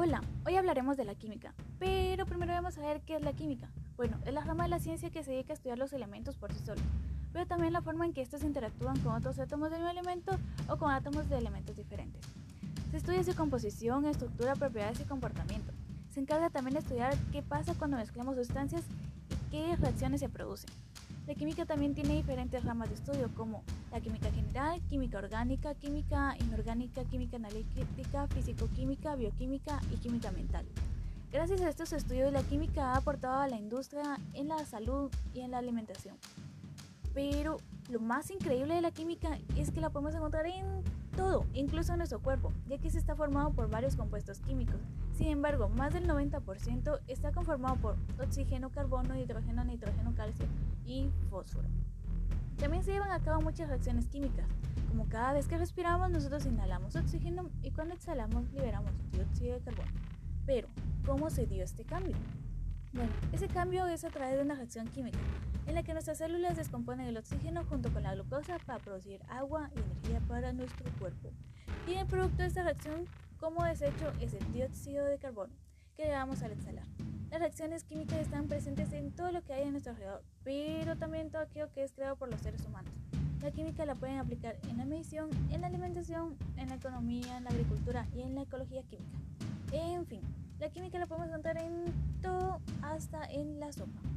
Hola, hoy hablaremos de la química, pero primero vamos a ver qué es la química. Bueno, es la rama de la ciencia que se dedica a estudiar los elementos por sí solos, pero también la forma en que estos interactúan con otros átomos del mismo elemento o con átomos de elementos diferentes. Se estudia su composición, estructura, propiedades y comportamiento. Se encarga también de estudiar qué pasa cuando mezclamos sustancias y qué reacciones se producen. La química también tiene diferentes ramas de estudio como la química general, química orgánica, química inorgánica, química analítica, físico-química, bioquímica y química mental. Gracias a estos estudios la química ha aportado a la industria en la salud y en la alimentación. Pero lo más increíble de la química es que la podemos encontrar en todo, incluso en nuestro cuerpo, ya que se está formado por varios compuestos químicos. Sin embargo, más del 90% está conformado por oxígeno, carbono, hidrógeno, nitrógeno, calcio y fósforo. También se llevan a cabo muchas reacciones químicas, como cada vez que respiramos nosotros inhalamos oxígeno y cuando exhalamos liberamos dióxido de carbono. Pero, ¿cómo se dio este cambio? Bueno, ese cambio es a través de una reacción química, en la que nuestras células descomponen el oxígeno junto con la glucosa para producir agua y energía para nuestro cuerpo. Y el producto de esta reacción como desecho es el dióxido de carbono, que llevamos al exhalar. Las reacciones químicas están presentes en todo lo que hay en nuestro alrededor, pero también todo aquello que es creado por los seres humanos. La química la pueden aplicar en la medicina, en la alimentación, en la economía, en la agricultura y en la ecología química. En fin, la química la podemos encontrar en todo, hasta en la sopa.